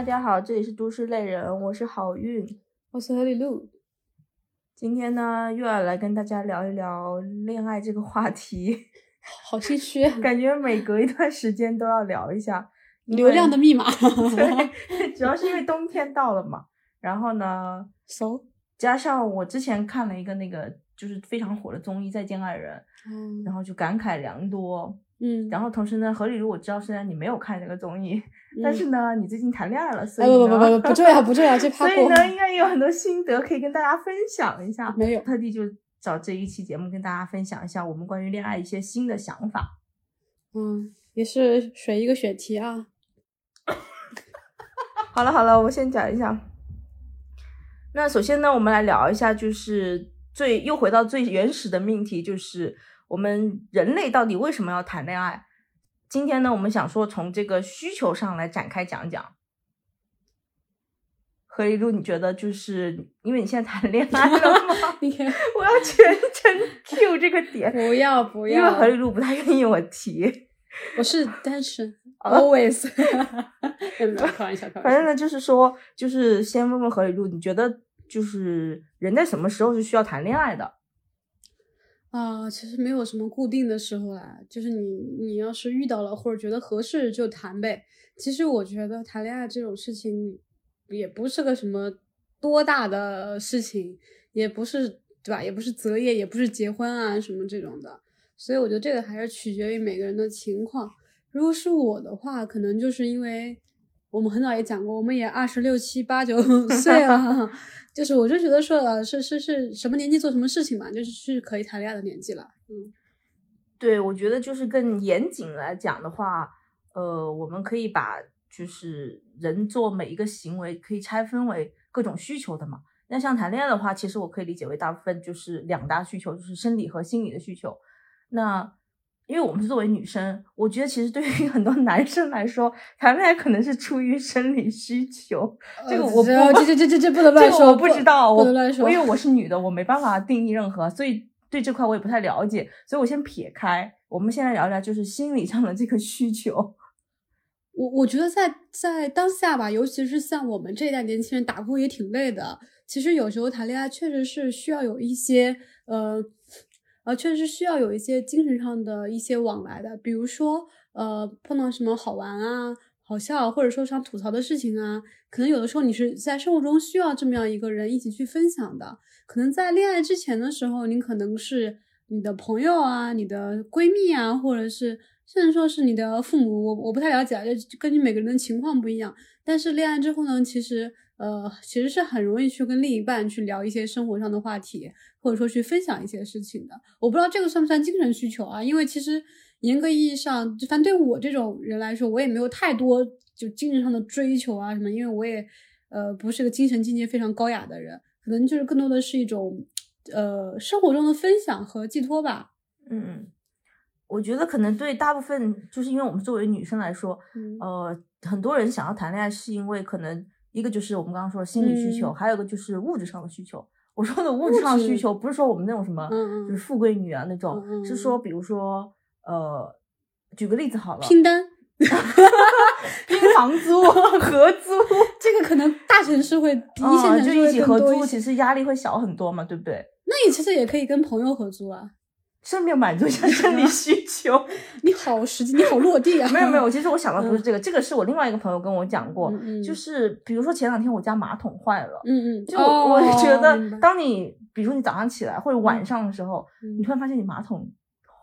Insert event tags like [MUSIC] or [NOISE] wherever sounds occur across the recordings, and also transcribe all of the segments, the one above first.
大家好，这里是都市类人，我是好运，我是何里路。今天呢，又要来跟大家聊一聊恋爱这个话题，[LAUGHS] 好心虚，感觉每隔一段时间都要聊一下。流量的密码，[LAUGHS] 对，[LAUGHS] 主要是因为冬天到了嘛。然后呢，so 加上我之前看了一个那个就是非常火的综艺《再见爱人》，嗯，然后就感慨良多。嗯，然后同时呢，何里如我知道虽然你没有看这个综艺，但是呢，你最近谈恋爱了，所以不不不不不重要不重要，这 [LAUGHS] 怕所以呢，应该有很多心得可以跟大家分享一下。没有，特地就找这一期节目跟大家分享一下我们关于恋爱一些新的想法。嗯，也是选一个选题啊。[LAUGHS] 好了好了，我先讲一下。那首先呢，我们来聊一下，就是最又回到最原始的命题，就是。我们人类到底为什么要谈恋爱？今天呢，我们想说从这个需求上来展开讲讲。何一路，你觉得就是因为你现在谈恋爱了吗？[LAUGHS] [LAUGHS] 我要全程 [LAUGHS] Q 这个点，不要不要，因为何一路不太愿意我提。我是单身，always。反正呢，就是说，就是先问问何一路，你觉得就是人在什么时候是需要谈恋爱的？啊，其实没有什么固定的时候啦，就是你你要是遇到了或者觉得合适就谈呗。其实我觉得谈恋爱这种事情也不是个什么多大的事情，也不是对吧？也不是择业，也不是结婚啊什么这种的。所以我觉得这个还是取决于每个人的情况。如果是我的话，可能就是因为我们很早也讲过，我们也二十六七八九岁了。[LAUGHS] 就是我就觉得说，是是是什么年纪做什么事情嘛，就是是可以谈恋爱的年纪了。嗯，对，我觉得就是更严谨来讲的话，呃，我们可以把就是人做每一个行为可以拆分为各种需求的嘛。那像谈恋爱的话，其实我可以理解为大部分就是两大需求，就是生理和心理的需求。那因为我们是作为女生，我觉得其实对于很多男生来说，谈恋爱可能是出于生理需求。这个我不，这这这这这不能乱说，我不知道，不能乱说。因为我是女的，我没办法定义任何，所以对这块我也不太了解，所以我先撇开。我们现在聊聊，就是心理上的这个需求。我我觉得在在当下吧，尤其是像我们这一代年轻人，打工也挺累的。其实有时候谈恋爱确实是需要有一些呃。呃，确实需要有一些精神上的一些往来的，比如说，呃，碰到什么好玩啊、好笑，或者说想吐槽的事情啊，可能有的时候你是在生活中需要这么样一个人一起去分享的。可能在恋爱之前的时候，你可能是你的朋友啊、你的闺蜜啊，或者是甚至说是你的父母，我我不太了解，就根据每个人的情况不一样。但是恋爱之后呢，其实。呃，其实是很容易去跟另一半去聊一些生活上的话题，或者说去分享一些事情的。我不知道这个算不算精神需求啊？因为其实严格意义上，就反正对我这种人来说，我也没有太多就精神上的追求啊什么。因为我也呃不是个精神境界非常高雅的人，可能就是更多的是一种呃生活中的分享和寄托吧。嗯嗯，我觉得可能对大部分，就是因为我们作为女生来说，呃，很多人想要谈恋爱是因为可能。一个就是我们刚刚说的心理需求，还有一个就是物质上的需求。我说的物质上需求，不是说我们那种什么，就是富贵女啊那种，是说比如说，呃，举个例子好了，拼单，[LAUGHS] 拼房租、[LAUGHS] 合租，[LAUGHS] 这个可能大城市会比一线城市就一起合租，其实压力会小很多嘛，对不对？那你其实也可以跟朋友合租啊。顺便满足一下生理需求，[LAUGHS] 你好实际，你好落地啊！没有没有，其实我想的不是这个，这个是我另外一个朋友跟我讲过，就是比如说前两天我家马桶坏了，嗯嗯，就我觉得，当你比如说你早上起来或者晚上的时候，你突然发现你马桶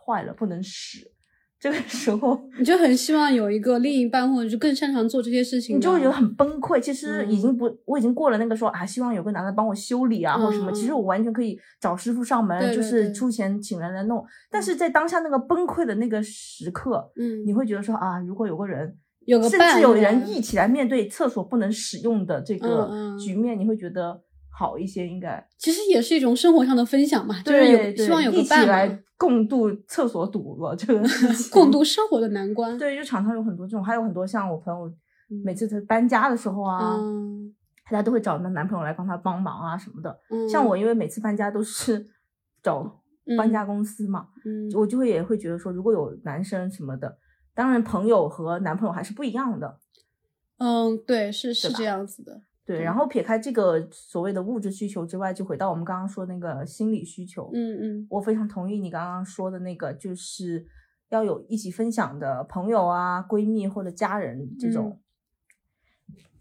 坏了不能使。这个时候，你就很希望有一个另一半，或者就更擅长做这些事情，你就会觉得很崩溃。其实已经不，我已经过了那个说啊，希望有个男的帮我修理啊，或者什么。其实我完全可以找师傅上门，就是出钱请人来弄。但是在当下那个崩溃的那个时刻，嗯，你会觉得说啊，如果有个人，有个甚至有人一起来面对厕所不能使用的这个局面，你会觉得。好一些，应该其实也是一种生活上的分享嘛，就是有希望有个伴来共度厕所堵了这个 [LAUGHS] 共度生活的难关。对，就场上有很多这种，还有很多像我朋友，每次他搬家的时候啊，大家都会找那男朋友来帮他帮忙啊什么的。像我，因为每次搬家都是 [LAUGHS] 找搬家公司嘛，我就会也会觉得说，如果有男生什么的，当然朋友和男朋友还是不一样的。嗯，对，是是这样子的。对，然后撇开这个所谓的物质需求之外，就回到我们刚刚说那个心理需求。嗯嗯。我非常同意你刚刚说的那个，就是要有一起分享的朋友啊、闺蜜或者家人这种。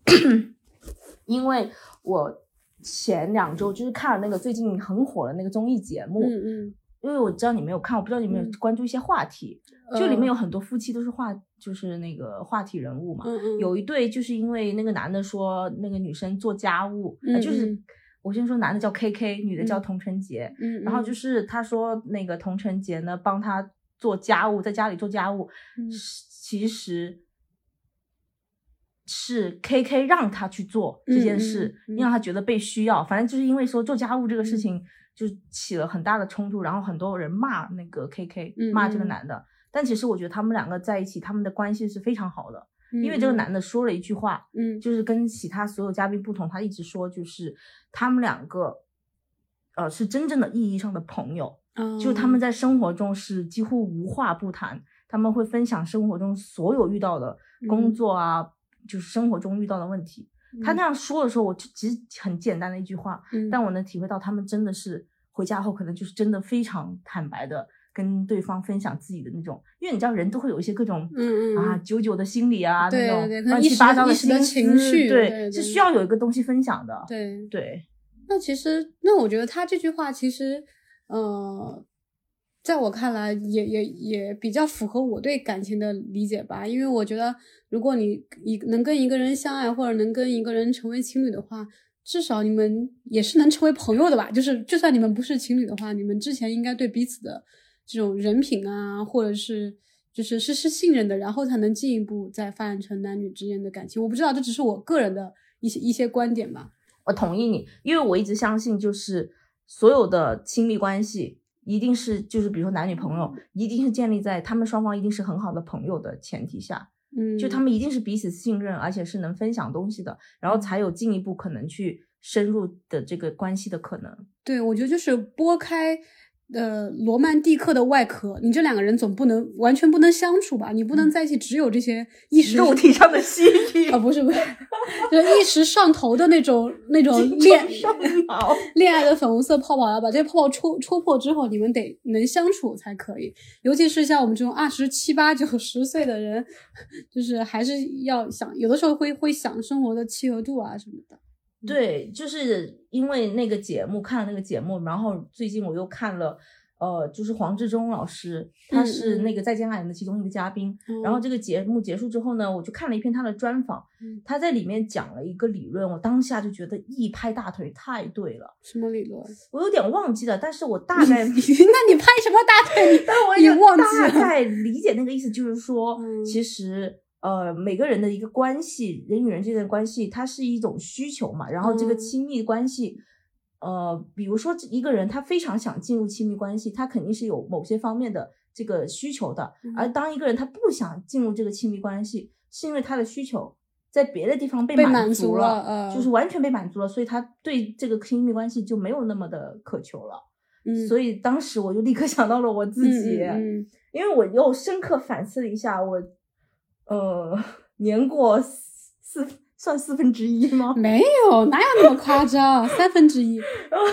[CLEARS THROAT] 因为我前两周就是看了那个最近很火的那个综艺节目，嗯嗯，因为我知道你没有看，我不知道你有没有嗯。关注一些话题，就里面。呃有很多夫妻都是话，就是那个话题人物嘛。嗯嗯有一对就是因为那个男的说那个女生做家务，就是嗯我先说男的叫 K K，女的叫嗯童晨杰，嗯，然后就是是他说那个童晨杰呢帮他做家务，在家里做家务，其实是 K K 让他去做这件事，嗯嗯嗯让他觉得被需要。反正就是因为说做家务这个事嗯情，就起了很大的冲突，然后很多人骂那个 K K，嗯骂这个嗯男的。但其实我觉得他们两个在一起，他们的关系是非常好的，因为这个嗯男的说了一句话，嗯。就是跟其他所有嘉宾不同，他一直说就是他们两个，呃，是真正的意义上的朋友，嗯，就他们在生活中是几乎无话不谈，他们会分享生活中所有遇到的工嗯作啊，就是生活中遇到的问题。他那样说的时候，我就其实很简单的一句话，嗯，但我能体会到他们真的是回家后可能就是真的非常坦白的跟对方分享自己的那种，因为你知道人都会有一些各种嗯嗯啊久久的心理啊对那种乱七八糟心一时的情思绪对是需要有一个东西分享的。对对，那其实，那我觉得他这句话其实，呃，在我看来也也也比较符合我对感情的理解吧。因为我觉得，如果你一能跟一个人相爱，或者能跟一个人成为情侣的话，至少你们也是能成为朋友的吧。就是就算你们不是情侣的话，你们之前应该对彼此的这种人品啊，或者是。就是是是信任的，然后才能进一步再发展成男女之间的感情。我不知道，这只是我个人的一些一些观点吧。我同意你，因为我一直相信，就是所有的亲密关系一定是，就是比如说男女朋友，一定是建立在他们双方一定是很好的朋友的前提下，嗯，就他们一定是彼此信任，而且是能分享东西的，然后才有进一步可能去深入的这个关系的可能。对，我觉得就是拨开呃罗曼蒂克的外壳，你这两个人总不能完全不能相处吧？你不能在一起只有这些一时肉体上的吸 [LAUGHS] 引啊，不是不是，就是一时上头的那种那种恋。恋爱的粉红色泡泡，要把这些泡泡戳戳破之后，你们得能相处才可以。尤其是像我们这种二十七八九十岁的人，就是还是要想，有的时候会会想生活的契合度啊什么的。对，就是因为那个节目看了那个节目，然后最近我又看了，呃，就是黄志忠老师，他是那个《再见爱人》的其中一个嘉宾。然后嗯这个节目结束之后呢，我就看了一篇他的专访嗯，他在里面讲了一个理论，我当下就觉得一拍大腿，太对了。什么理论？我有点忘记了，但是我大概，那你拍什么大腿？[LAUGHS] 但我也忘记了大概理解那个意思，就是说，嗯其实。呃，每个人的一个关系，人与人之间的关系，它是一种需求嘛。然后这个嗯亲密关系，呃，比如说一个人他非常想进入亲密关系，他肯定是有某些方面的这个需求的。而嗯当一个人他不想进入这个亲密关系，是因为他的需求在别的地方被被满满足足了，就是完全被满足了，所以他对这个亲密关系就没有那么的渴求了。嗯，所以当时我就立刻想到了我自己，嗯嗯因为我又深刻反思了一下，我呃年过四四算四分之一吗嗯？没有，哪有那么夸张？三分之一。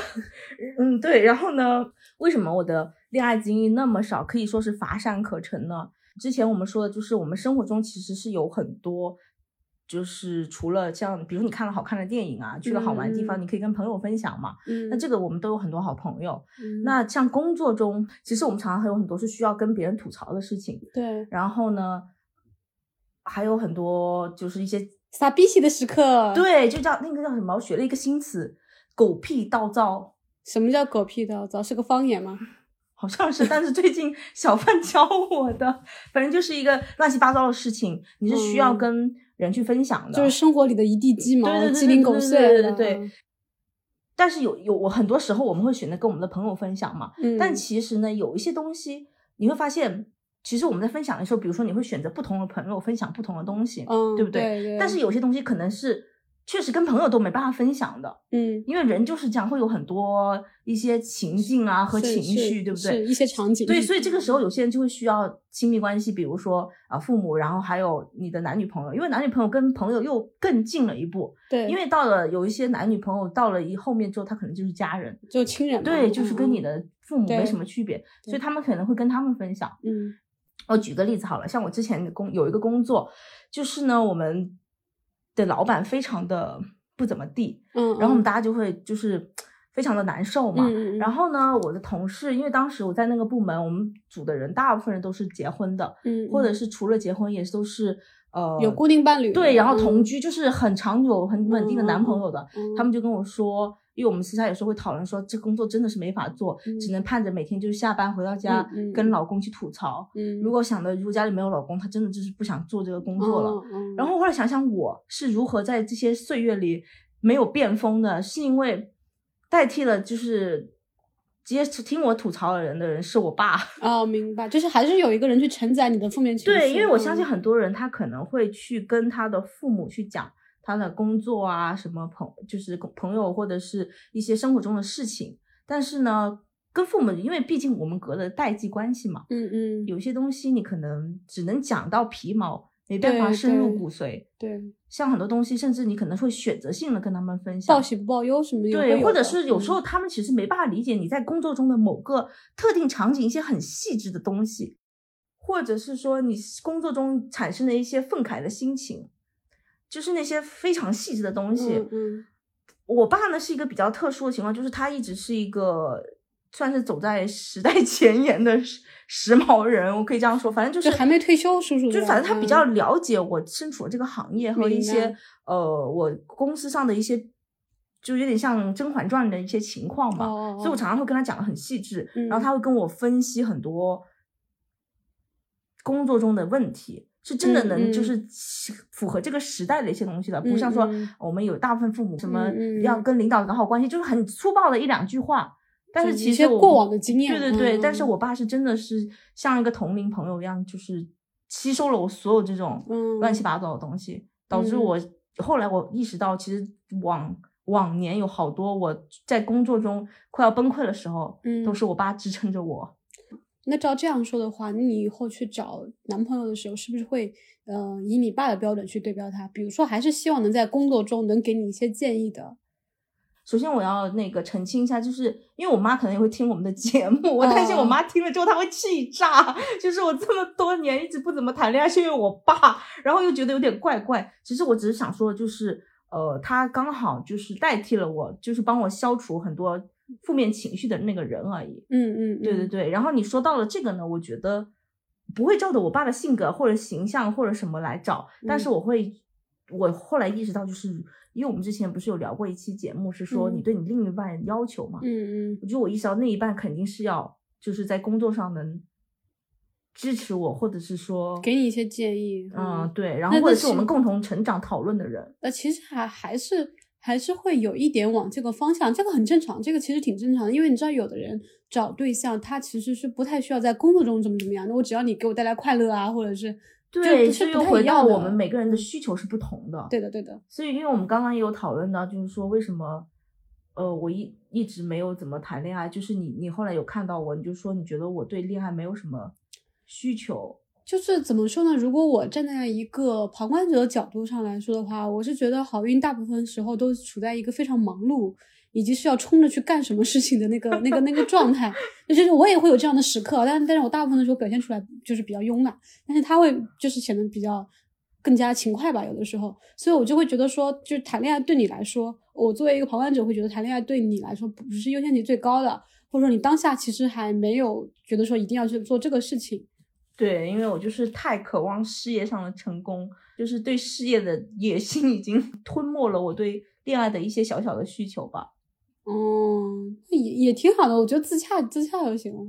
[LAUGHS] 嗯，对。然后呢，为什么我的恋爱经历那么少，可以说是乏善可陈呢？之前我们说的就是我们生活中其实是有很多。就是除了像，比如你看了好看的电影啊，去了好玩的地方，嗯你可以跟朋友分享嘛。嗯，那这个我们都有很多好朋友。嗯那像工作中，其实我们常常还有很多是需要跟别人吐槽的事情。对然后呢，还有很多就是一些傻逼气的时刻。，对，就叫那个叫什么？我学了一个新词，狗屁倒灶，什么叫狗屁倒灶？是个方言吗？[LAUGHS] 好像是，但是最近 [LAUGHS] 小范教我的，反正就是一个乱七八糟的事情，你是需要嗯跟人去分享的，就是生活里的一地鸡毛鸡零狗碎对对。对对对但是有有我很多时候我们会选择跟我们的朋友分享嘛，嗯，但其实呢，有一些东西你会发现，其实我们在分享的时候，比如说你会选择不同的朋友分享不同的东西，嗯，对不对？对对。但是有些东西可能是确实跟朋友都没办法分享的，嗯，因为人就是这样，会有很多一些情境啊和情绪，对不是对？一些场景，对，所以这个时候有些人就会需要亲密关系，比如说啊、父母，然后还有你的男女朋友，因为男女朋友跟朋友又更近了一步，对，因为到了有一些男女朋友到了一后面之后，他可能就是家人，就亲人，对，就是跟你嗯的父母没什么区别，所以他们可能会跟他们分享。嗯我举个例子好了，像我之前的工有一个工作，就是呢，我们的老板非常的不怎么地，嗯，然后我们嗯。大家就会就是非常的难受嘛。嗯然后呢，我的同事，因为当时我在那个部门，我们组的人大部分人都是结婚的，嗯，或者嗯。是除了结婚，也都是呃有固定伴侣，对，然后同嗯居，就是很长久、很稳定的男朋友的。嗯。他们就跟我说，因为我们私下有时候会讨论说，这工作真的是没法做，只能盼着每天就是下班回到家、跟老公去吐槽。嗯，如果想的，如果家里没有老公，他真的就是不想做这个工作了。然后后来想想，我是如何在这些岁月里没有变疯的，是因为代替了就是接听我吐槽的人的人是我爸。[LAUGHS] 哦，明白，就是还是有一个人去承载你的负面情绪，对，因为我相信嗯很多人他可能会去跟他的父母去讲他的工作啊，什么朋就是朋友或者是一些生活中的事情，但是呢，跟父母，因为毕竟我们隔了代际关系嘛，嗯嗯，有些东西你可能只能讲到皮毛，没办法深入骨髓。对，像很多东西，甚至你可能会选择性的跟他们分享报。喜不报忧什么对，或者是有时嗯候他们其实没办法理解你在工作中的某个特定场景一些很细致的东西，或者是说你工作中产生的一些愤慨的心情，就是那些非常细致的东西。嗯嗯我爸呢是一个比较特殊的情况，就是他一直是一个算是走在时代 [LAUGHS] 前沿的时时髦人，我可以这样说。反正就是就还没退休，叔叔就反正他比较了解我身处的这个行业和一些呃我公司上的一些，就有点像《甄嬛传》的一些情况嘛。所以我常常会跟他讲的很细致，然后嗯他会跟我分析很多工作中的问题，是真的嗯能就嗯。是符合这个时代的一些东西的，不像说我们有大部分父母什么要跟领导搞好关系，就是很粗暴的一两句话。但是其实过往的经验对对对，嗯但是嗯。我爸是真的是像一个同龄朋友一样，就是吸收了我所有这种嗯。乱七八糟的东西，导致嗯。我后来我意识到，其实往往年有好多我在工作中快要崩溃的时候，嗯。都是我爸支撑着我。那照这样说的话，那你以后去找男朋友的时候，是不是会呃以你爸的标准去对标他？比如说，还是希望能在工作中能给你一些建议的。首先，我要那个澄清一下，就是因为我妈可能也会听我们的节目，我担心我哦妈听了之后她会气炸。就是我这么多年一直不怎么谈恋爱，是因为我爸，然后又觉得有点怪怪。其实我只是想说，就是呃，他刚好就是代替了我，就是帮我消除很多负面情绪的那个人而已。嗯嗯，嗯，对对对，然后你说到了这个呢，我觉得不会照着我爸的性格或者形象或者什么来找，但是嗯我会，我后来意识到，就是因为我们之前不是有聊过一期节目，是说你嗯对你另一半要求嘛，嗯嗯我觉得我意识到那一半肯定是要就是在工作上能支持我，或者是说给你一些建议。嗯对，然后或者是我们共同成长讨论的人，呃，其实还还是还是会有一点往这个方向，这个很正常，这个其实挺正常的，因为你知道，有的人找对象，他其实是不太需要在工作中怎么怎么样的，我只要你给我带来快乐啊，或者是对，是不又回到我们每个人的需求是不同的，对的对的，所以，因为我们刚刚也有讨论到，就是说为什么，呃，我一一直没有怎么谈恋爱，就是你你后来有看到我，你就说你觉得我对恋爱没有什么需求，就是怎么说呢？如果我站在一个旁观者的角度上来说的话，我是觉得好运大部分时候都处在一个非常忙碌，以及是要冲着去干什么事情的那个、那个、那个状态。[LAUGHS] 就是我也会有这样的时刻，但但是我大部分的时候表现出来就是比较慵懒，但是他会就是显得比较更加勤快吧，有的时候，所以我就会觉得说，就是谈恋爱对你来说，我作为一个旁观者会觉得谈恋爱对你来说不是优先级最高的，或者说你当下其实还没有觉得说一定要去做这个事情。对，因为我就是太渴望事业上的成功，就是对事业的野心已经 [LAUGHS] 吞没了我对恋爱的一些小小的需求吧。嗯，也也挺好的，我觉得自洽自洽就行了。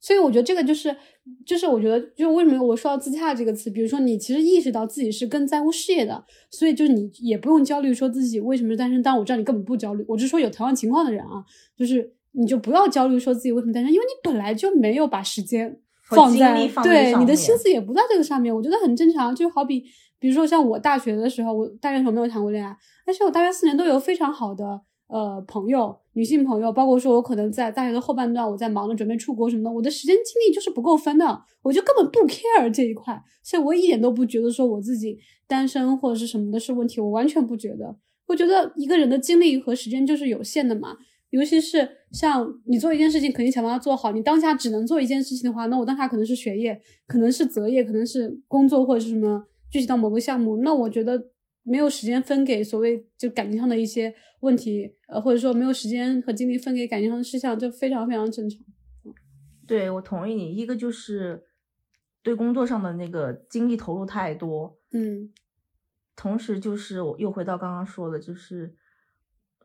所以我觉得这个就是，就是我觉得，就为什么我说到自洽这个词，比如说你其实意识到自己是更在乎事业的，所以就是你也不用焦虑说自己为什么是单身。但我知道你根本不焦虑，我是说有同样情况的人啊，就是你就不要焦虑说自己为什么单身，因为你本来就没有把时间放在对你的心思也不在这个上面，我觉得很正常。就好比比如说像我大学的时候，我大学时候没有谈过恋爱，但是我大学四年都有非常好的呃朋友，女性朋友，包括说我可能在大学的后半段，我在忙着准备出国什么的，我的时间精力就是不够分的，我就根本不 care 这一块，所以我一点都不觉得说我自己单身或者是什么的是问题，我完全不觉得。我觉得一个人的精力和时间就是有限的嘛，尤其是像你做一件事情，肯定想把它做好。你当下只能做一件事情的话，那我当下可能是学业，可能是择业，可能是工作或者是什么具体到某个项目，那我觉得没有时间分给所谓就感情上的一些问题，呃，或者说没有时间和精力分给感情上的事项，就非常非常正常。对，我同意你。一个就是对工作上的那个精力投入太多，嗯。同时，就是我又回到刚刚说的，就是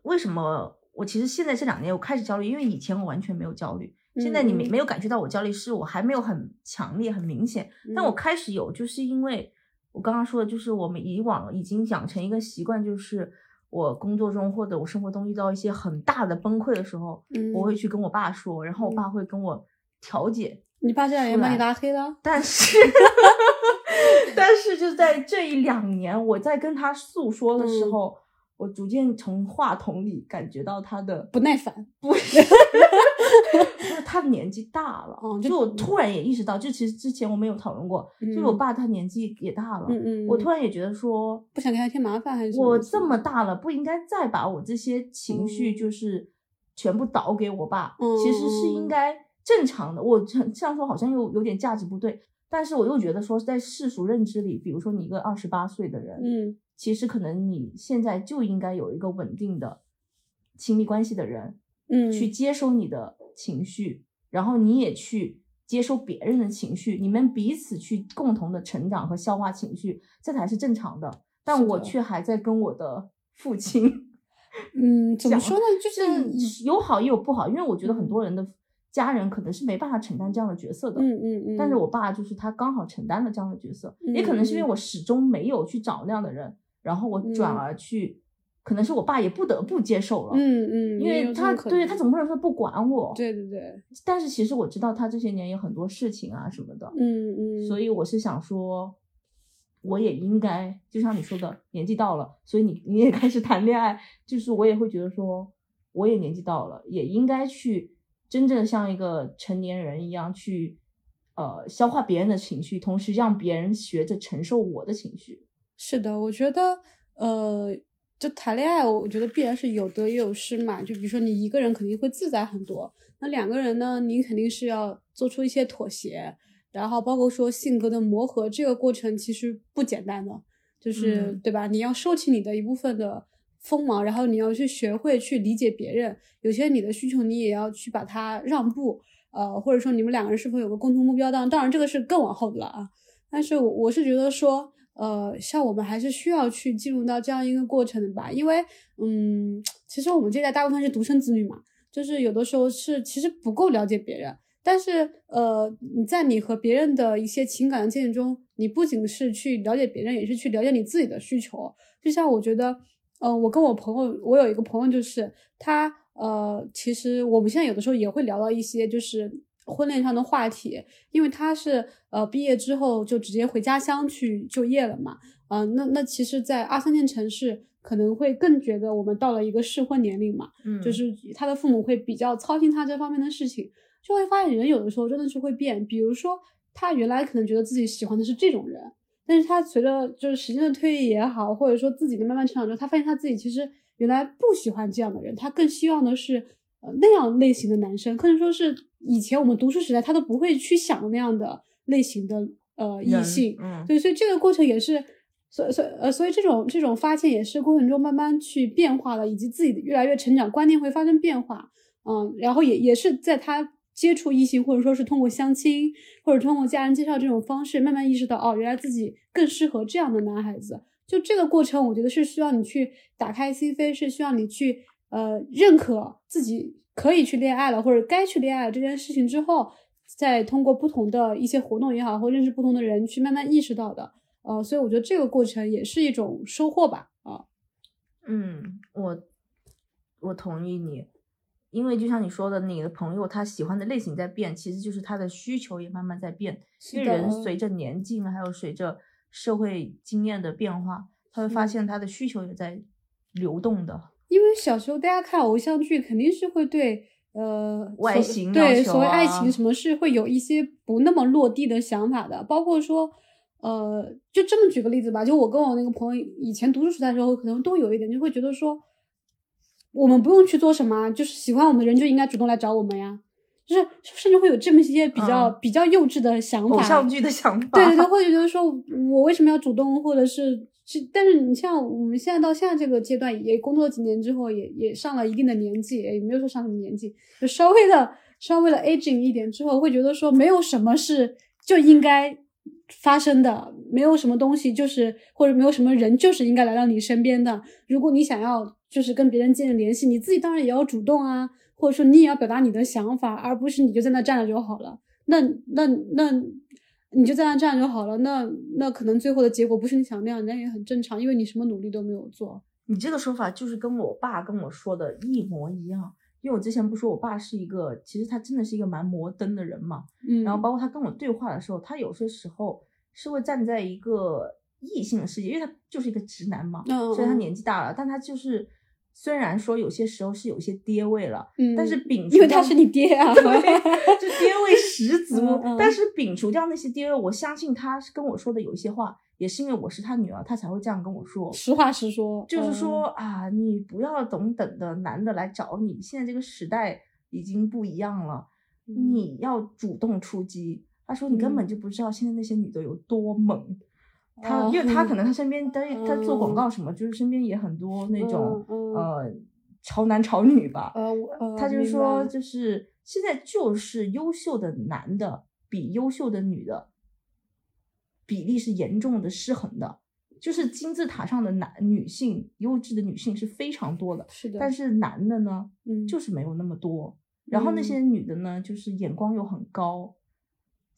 为什么我其实现在这两年我开始焦虑，因为以前我完全没有焦虑，现在你没没有感觉到我焦虑，是我还没有很强烈、很明显，但我开始有，就是因为我刚刚说的，就是我们以往已经养成一个习惯，就是我工作中或者我生活中遇到一些很大的崩溃的时候，我会去跟我爸说，然后我爸会跟我调解。你爸这两年把你拉黑了，但是。[LAUGHS] 但是就在这一两年，我在跟他诉说的时候，我逐渐从话筒里感觉到他的不耐烦。[LAUGHS] 不是，就是他年纪大了，就我突然也意识到，就其实之前我没有讨论过，就是我爸他年纪也大了，嗯嗯，我突然也觉得说不想给他添麻烦，还是我这么大了，不应该再把我这些情绪就是全部倒给我爸，其实是应该正常的。我这样说好像又有点价值不对。但是我又觉得说，在世俗认知里，比如说你一个二十八岁的人，嗯，其实可能你现在就应该有一个稳定的亲密关系的人，嗯，去接收你的情绪，然后你也去接收别人的情绪，你们彼此去共同的成长和消化情绪，这才是正常的。但我却还在跟我的父亲，[LAUGHS] 嗯，怎么说呢？就是有好也有不好，因为我觉得很多人的。家人可能是没办法承担这样的角色的，嗯嗯嗯。但是我爸就是他刚好承担了这样的角色，也可能是因为我始终没有去找那样的人，然后我转而去，可能是我爸也不得不接受了，嗯嗯，因为他对他总不能说不管我，对对对。但是其实我知道他这些年有很多事情啊什么的，嗯嗯。所以我是想说，我也应该就像你说的，年纪到了，所以你你也开始谈恋爱，就是我也会觉得说，我也年纪到了，也应该去。真正像一个成年人一样去，呃，消化别人的情绪，同时让别人学着承受我的情绪。是的，我觉得，呃，就谈恋爱，我觉得必然是有得也有失嘛。就比如说你一个人肯定会自在很多，那两个人呢，你肯定是要做出一些妥协，然后包括说性格的磨合，这个过程其实不简单的，就是对吧？你要收起你的一部分的。锋芒，然后你要去学会去理解别人，有些你的需求你也要去把它让步，呃，或者说你们两个人是否有个共同目标？当然，当然这个是更往后的了啊。但是我我是觉得说，呃，像我们还是需要去进入到这样一个过程的吧，因为，嗯，其实我们这代大部分是独生子女嘛，就是有的时候是其实不够了解别人，但是，呃，你在你和别人的一些情感的建立中，你不仅是去了解别人，也是去了解你自己的需求。就像我觉得。嗯，我跟我朋友，我有一个朋友，就是他，呃，其实我们现在有的时候也会聊到一些就是婚恋上的话题，因为他是呃毕业之后就直接回家乡去就业了嘛，嗯，那那其实，在二三线城市可能会更觉得我们到了一个适婚年龄嘛，嗯，就是他的父母会比较操心他这方面的事情，就会发现人有的时候真的是会变，比如说他原来可能觉得自己喜欢的是这种人。但是他随着就是时间的推移也好，或者说自己的慢慢成长之后，他发现他自己其实原来不喜欢这样的人，他更希望的是呃那样类型的男生，可能说是以前我们读书时代他都不会去想那样的类型的呃异性，嗯，对，所以这个过程也是，所所呃所以这种这种发现也是过程中慢慢去变化了，以及自己越来越成长，观念会发生变化，嗯，然后也也是在他。接触异性，或者说是通过相亲，或者通过家人介绍这种方式，慢慢意识到，哦，原来自己更适合这样的男孩子。就这个过程，我觉得是需要你去打开心扉，是需要你去呃认可自己可以去恋爱了，或者该去恋爱这件事情之后，再通过不同的一些活动也好，或认识不同的人，去慢慢意识到的。呃，所以我觉得这个过程也是一种收获吧。啊，嗯，我我同意你。因为就像你说的，你的朋友他喜欢的类型在变，其实就是他的需求也慢慢在变。因为人随着年纪还有随着社会经验的变化，他会发现他的需求也在流动的。因为小时候大家看偶像剧，肯定是会对呃外形要求所谓爱啊情什么是会有一些不那么落地的想法的，包括说。呃，就这么举个例子吧，就我跟我那个朋友以前读书时代的时候，可能都有一点，就会觉得说，我们不用去做什么啊，就是喜欢我们的人就应该主动来找我们呀，就是甚至会有这么一些比较、比较幼稚的想法。偶像剧的想法，对对对，会觉得说我为什么要主动，或者是是，但是你像我们现在到现在这个阶段，也工作几年之后，也也上了一定的年纪，也没有说上什么年纪，就稍微的稍微的 aging 一点之后，会觉得说没有什么是就应该发生的，没有什么东西就是或者没有什么人就是应该来到你身边的。如果你想要就是跟别人建立联系，你自己当然也要主动啊，或者说你也要表达你的想法，而不是你就在那站着就好了。那那那你就在那站着就好了。那那可能最后的结果不是你想那样，那也很正常，因为你什么努力都没有做。你这个说法就是跟我爸跟我说的一模一样。因为我之前不说我爸是一个，其实他真的是一个蛮摩登的人嘛。嗯，然后包括他跟我对话的时候，他有些时候是会站在一个异性的世界，因为他就是一个直男嘛，嗯虽然他嗯年纪大了，但他就是虽然说有些时候是有些爹味了，嗯，但是摒除掉因为他是你爹啊。[LAUGHS] 对，[LAUGHS] 就爹味十足。但是摒除掉那些爹味，我相信他是跟我说的有一些话，也是因为我是他女儿，他才会这样跟我说。实话实说，就是嗯说啊，你不要总等的男的来找你，现在这个时代已经不一样了，嗯你要主动出击。他说你根本嗯就不知道现在那些女的有多猛。他哦因为他可能他身边，他他做广嗯告什么，就是身边也很多那种呃潮男潮女吧。他就是说，就是现在就是优秀的男的比优秀的女的比例是严重的失衡的，就是金字塔上的男女性优质的女性是非常多的，是的，但是男的呢，嗯就是没有那么多。然后那些女的呢，就是眼光又很高，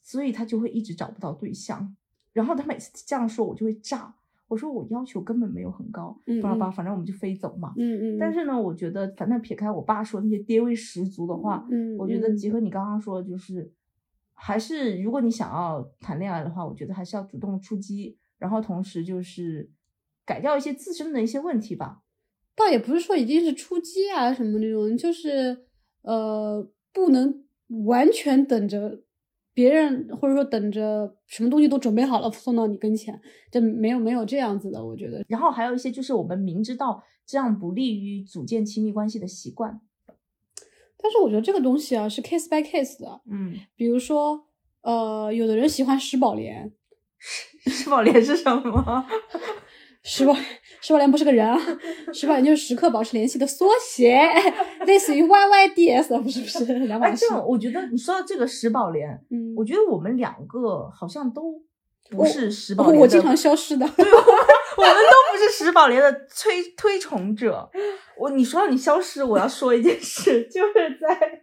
所以他就会一直找不到对象。然后他每次这样说，我就会炸。我说我要求根本没有很高，嗯巴拉巴反正我们就飞走嘛。嗯嗯，但是呢，我觉得反正撇开我爸说那些爹味十足的话，嗯，我觉得嗯结合你刚刚说的，就是还是如果你想要谈恋爱的话，我觉得还是要主动出击，然后同时就是改掉一些自身的一些问题吧。倒也不是说一定是出击啊什么那种，就是呃，不能完全等着别人，或者说等着什么东西都准备好了送到你跟前，这没有没有这样子的，我觉得。然后还有一些就是我们明知道这样不利于组建亲密关系的习惯，但是我觉得这个东西啊是 case by case 的，嗯，比如说呃，有的人喜欢石宝莲，[LAUGHS] 石宝莲是什么？[LAUGHS] 石宝石宝莲不是个人啊，石宝莲就是时刻保持联系的缩写，[LAUGHS] 类似于 YYDS，不是不是两码哎，事这。种我觉得你说到这个石宝莲，嗯，我觉得我们两个好像都不是石宝莲的，我经常消失的。对我们都不是石宝莲的推推崇者。我你说到你消失，我要说一件事，[LAUGHS] 就是在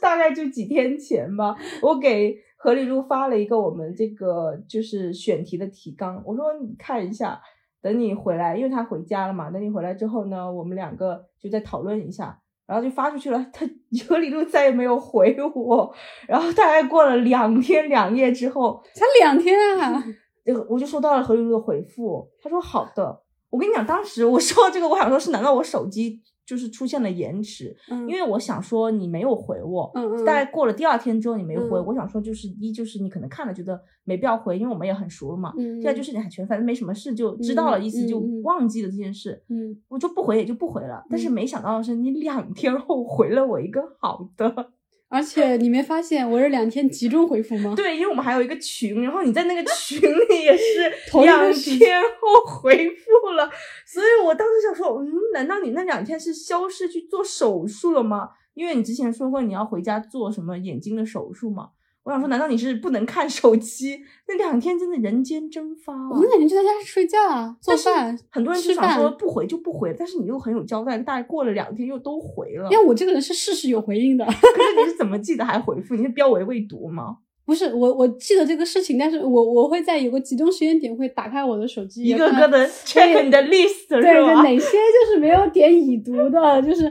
大概就几天前吧，我给何丽露发了一个我们这个就是选题的提纲，我说你看一下，等你回来，因为他回家了嘛，等你回来之后呢，我们两个就再讨论一下。然后就发出去了，他 [LAUGHS] 尤里路再也没有回我。然后大概过了两天两夜之后，才两天啊！这个我就收到了何雨露的回复，他说好的。我跟你讲，当时我收到这个，我想说是难道我手机就是出现了延迟？嗯，因为我想说你没有回我，嗯嗯大概过了第二天之后你没回，嗯我想说就是一就是你可能看了觉得没必要回，因为我们也很熟了嘛。嗯现在就是你还全反正没什么事就知道了，嗯意思就忘记了这件事，嗯，我就不回也就不回了。但是嗯没想到的是，你两天后回了我一个好的。而且你没发现我这两天集中回复吗？对，因为我们还有一个群，然后你在那个群里也是 [LAUGHS] 两天后回复了，所以我当时想说，嗯，难道你那两天是消失去做手术了吗？因为你之前说过你要回家做什么眼睛的手术嘛。我想说，难道你是不能看手机？那两天真的人间蒸发啊！我们两天就在家睡觉啊，[LAUGHS] 做饭。很多人就想说不回就不回，但是你又很有交代，大概过了两天又都回了。因为我这个人是事事有回应的，[LAUGHS] 可是你是怎么记得还回复？你是标为未读吗？不是我我记得这个事情，但是我我会在有个集中时间点会打开我的手机，一个个的 check 你的 list 对是对，哪些就是没有点已读的，就是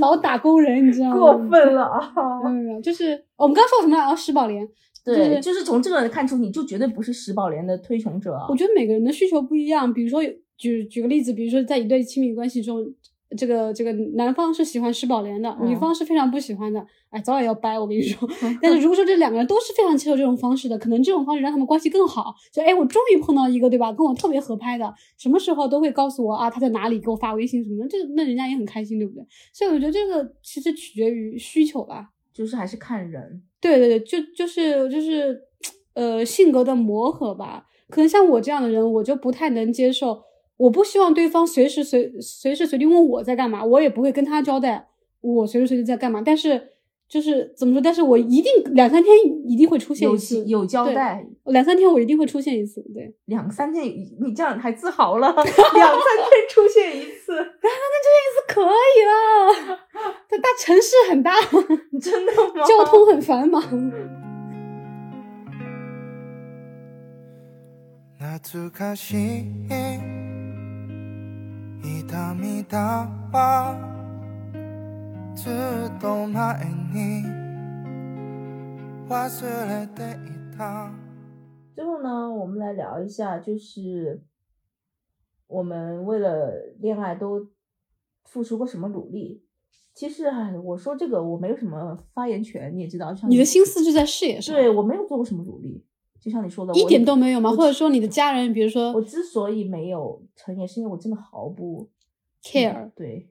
老打工人，你知道吗？过分了啊！没有没有，就是我们刚刚说什么来着？哦，石宝莲。对，就是就是从这个看出，你就绝对不是石宝莲的推崇者啊我。觉得每个人的需求不一样，比如说有举举个例子，比如说在一对亲密关系中，这个这个男方是喜欢施宝莲的，女嗯方是非常不喜欢的，哎，早晚要掰，我跟你说。[LAUGHS] 但是如果说这两个人都是非常接受这种方式的，可能这种方式让他们关系更好。就哎，我终于碰到一个对吧，跟我特别合拍的，什么时候都会告诉我啊他在哪里，给我发微信什么的，这那人家也很开心，对不对？所以我觉得这个其实取决于需求吧。就是还是看人。对对对，就就是就是，[TSK] 呃，性格的磨合吧。可能像我这样的人，我就不太能接受。我不希望对方随时随随时随地问我在干嘛，我也不会跟他交代我随时随地在干嘛。但是就是怎么说？但是我一定两三天一定会出现有一次，有交代，两三天我一定会出现一次。对，两三天，你这样还自豪了，两三天出现一次，[LAUGHS] 两三天出现一次可以了。这大城市很大，[LAUGHS] 真的吗？[LAUGHS] 交通很繁忙。懐かしい痛みだわずっと前に忘れていた最后呢，我们来聊一下，就是我们为了恋爱都付出过什么努力。其实，哎，我说这个我没有什么发言权，你也知道，就像你的心思就在事业上，对我没有做过什么努力，就像你说的，一我点都没有吗？我或者说你的家人，比如说我之所以没有成，也是因为我真的毫不 care。对，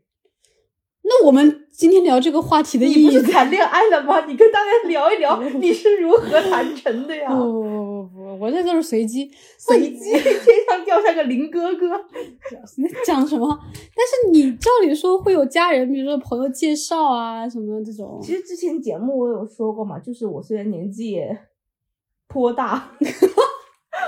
那我们今天聊这个话题的意义是谈恋爱了吗？你跟大家聊一聊 [LAUGHS] 你是如何谈成的呀？不不不不，我这就是随机，[LAUGHS] 随机天上掉下个林哥哥，[LAUGHS] 讲什么？但是你照理说会有家人，比如说朋友介绍啊什么这种。其实之前节目我有说过嘛，就是我虽然年纪也颇大，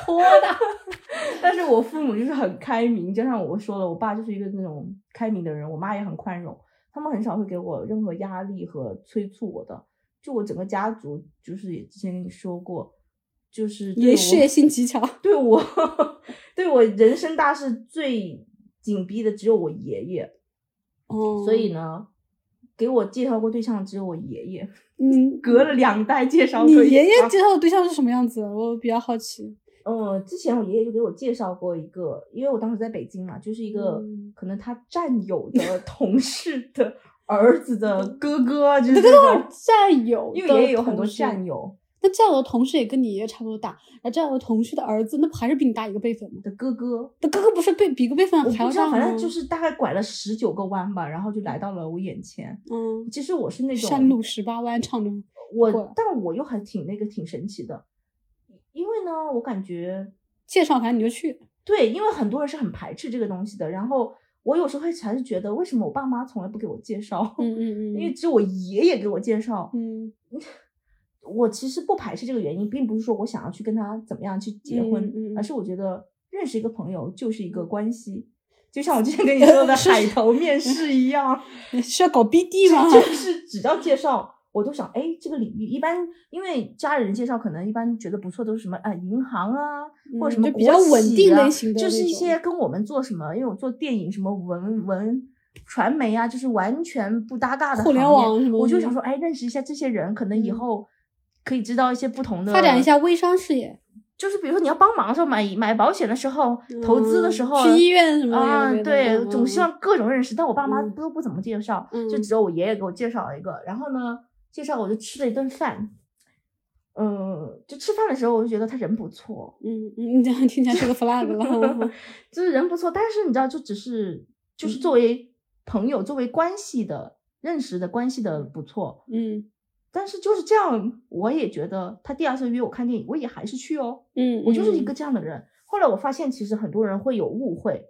泼的，[LAUGHS] 但是我父母就是很开明，就像我说的，我爸就是一个那种开明的人，我妈也很宽容，他们很少会给我任何压力和催促我的。就我整个家族，就是也之前跟你说过，就是对我你事业心极强。对我 [LAUGHS] 对我人生大事最紧逼的只有我爷爷，哦，所以呢，给我介绍过对象只有我爷爷，嗯，隔了两代介绍你。爷爷介绍的对象是什么样子？我比较好奇。嗯，之前我爷爷就给我介绍过一个，因为我当时在北京嘛，就是一个、嗯可能他战友的 [LAUGHS] 同事的儿子的哥哥，就是这这种。战友，因为爷爷有很多战。友那战友的同事也跟你爷爷差不多大，那战友的同事的儿子，那不还是比你大一个辈分吗？的哥哥，那哥哥不是辈比个辈分我不知道，还要大吗？反正就是大概拐了十九个弯吧，然后就来到了我眼前。嗯，其实我是那种山路十八弯唱的。我，但我又还挺那个挺神奇的，呢，我感觉介绍完你就去，对，因为很多人是很排斥这个东西的。然后我有时候会还是觉得，为什么我爸妈从来不给我介绍？嗯嗯嗯，[LAUGHS] 因为只有我爷爷给我介绍。嗯 [LAUGHS] 我其实不排斥这个原因，并不是说我想要去跟他怎么样去结婚，嗯嗯嗯而是我觉得认识一个朋友就是一个关系，就像我之前跟你 [LAUGHS] 说的海投面试一样。是要搞 BD 吗？就是只要介绍，我都想，哎，这个领域一般，因为家人介绍可能一般觉得不错，都是什么啊、呃银行啊，或者什么比较稳定啊类型的就是一些跟我们做什么，因为我做电影什么文文传媒啊，就是完全不搭嘎的互联网什么我就想说，哎，认识一下这些人，可能以嗯后可以知道一些不同的发展一下微商事业，就是比如说你要帮忙的时候，买买保险的时候，投资的时候，嗯去医院什么的啊，对，嗯总希望各种认识。但我爸妈嗯都不怎么介绍，就嗯只有我爷爷给我介绍了一个。然后呢，介绍我就吃了一顿饭，嗯，就吃饭的时候我就觉得他人不错，嗯嗯，你这样听起来是个 [LAUGHS] flag 了。[LAUGHS] 就是人不错。但是你知道，就只是就是作为朋友、作为关系的认识的关系的不错。嗯但是就是这样，我也觉得他第二次约我看电影，我也还是去哦。嗯，我就是一个这样的人。后来我发现，其实很多人会有误会，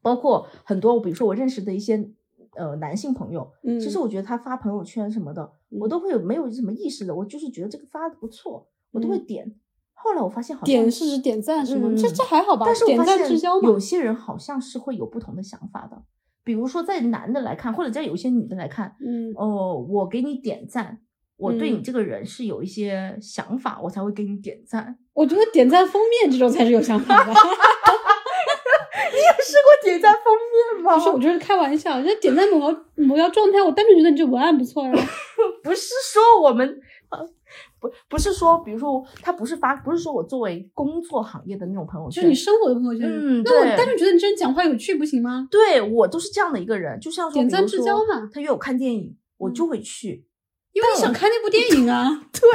包括很多，比如说我认识的一些呃男性朋友，嗯，其实我觉得他发朋友圈什么的，我都会有没有什么意识的，我就是觉得这个发的不错，我都会嗯点。后来我发现好像点是指点赞是吗？嗯这这还好吧？但是我点发现赞之交嘛。有些人好像是会有不同的想法的。比如说，在男的来看，或者在有些女的来看，嗯哦，我给你点赞，我对你嗯这个人是有一些想法，我才会给你点赞。我觉得点赞封面这种才是有想法的。[LAUGHS] 试过点赞封面吗？不是，我就是开玩笑，那点赞某条某条状态，我单纯觉得你这文案不错呀。[LAUGHS] 不是说我们，呃，不不是说，比如说他不是发，不是说我作为工作行业的那种朋友圈，就是你生活的朋友圈。嗯那我对单纯觉得你这人讲话有趣不行吗？对我都是这样的一个人，就像说点赞之交嘛他约我看电影，我就嗯会去。因为你想看那部电影啊。[LAUGHS] 对，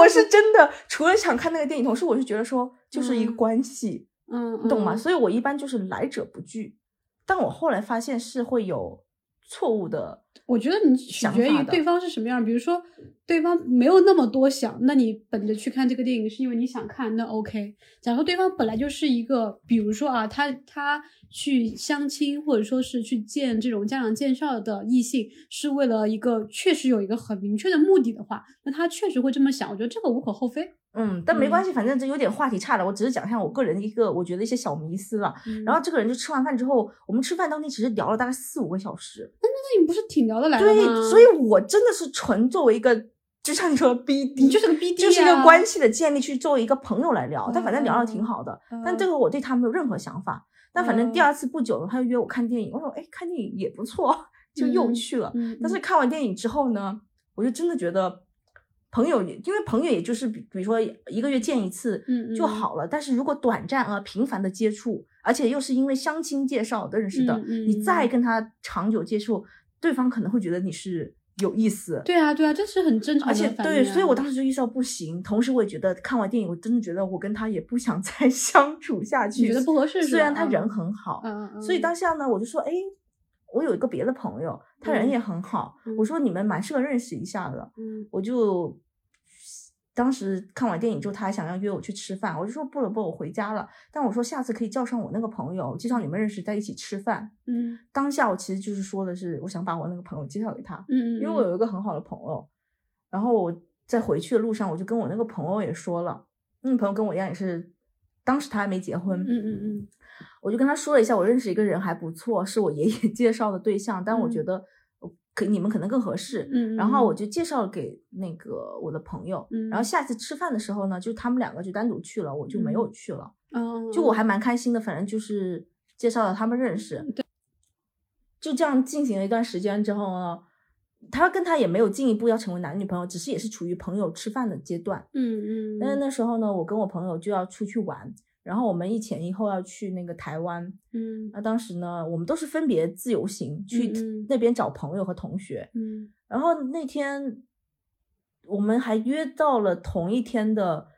我是 [LAUGHS] 真的，除了想看那个电影，同时我是觉得说，就是一个嗯关系，嗯，你懂吗？嗯所以我一般就是来者不拒，但我后来发现是会有错误的，我觉得你取决于对方是什么样。比如说，对方没有那么多想，那你本着去看这个电影是因为你想看，那 OK。假如对方本来就是一个，比如说啊，他他去相亲或者说是去见这种家长介绍的异性，是为了一个确实有一个很明确的目的的话，那他确实会这么想。我觉得这个无可厚非。嗯，但没关嗯系，反正这有点话题差了，我只是讲一下我个人的一个我觉得一些小迷思了。然后这个人就吃完饭之后，我们吃饭当天其实聊了大概四五个小时，那那你不是挺聊得来的对，所以我真的是纯作为一个，就像你说的 BD，你就是个 BD 就是一个啊关系的建立，去作为一个朋友来聊。但反正聊的挺嗯好的，嗯但这个我对他没有任何想法。但反正第嗯二次不久，他就约我看电影，我说哎，看电影也不错，就又嗯去了。嗯，但是看完电影之后呢，我就真的觉得朋友也，因为朋友也就是比比如说一个月见一次嗯嗯就好了。但是如果短暂而频繁的接触，而且又是因为相亲介绍的认识的，你再嗯跟他长久接触，对方可能会觉得你是有意思。对啊对啊，这是很正常而且对，所以我啊当时就意识到不行。同时，我也觉得看完电影，我真的觉得我跟他也不想 [LAUGHS] 再相处下去。你觉得不合适是虽然他人很好，嗯嗯，所以当下呢，我就说，哎，我有一个别的朋友，他人嗯也很好，嗯我说你们蛮适合认识一下的。嗯我就当时看完电影之后，他还想要约我去吃饭，我就说不了不了，我回家了。但我说下次可以叫上我那个朋友，介绍你们认识，在一起吃饭。嗯当下我其实就是说的是，我想把我那个朋友介绍给他，嗯，因为我有一个很好的朋友。然后我在回去的路上，我就跟我那个朋友也说了，那个朋友跟我一样也是，当时他还没结婚，嗯嗯嗯我就跟他说了一下，我认识一个人还不错，是我爷爷 [LAUGHS] 介绍的对象，但我觉嗯得呃可你们可能更合适。嗯，然后我就介绍给那个我的朋友，然后嗯下次吃饭的时候呢，就他们两个就单独去了，我就没有去了。嗯，就我还蛮开心的，反正就是介绍了他们认识，就这样进行了一段时间之后呢，他跟他也没有进一步要成为男女朋友，只是也是处于朋友吃饭的阶段。嗯嗯，但是那时候呢，我跟我朋友就要出去玩，然后我们一前一后要去那个台湾。嗯那当时呢，我们都是分别自由行去那边找朋友和同学。嗯然后那天我们还约到了同一天的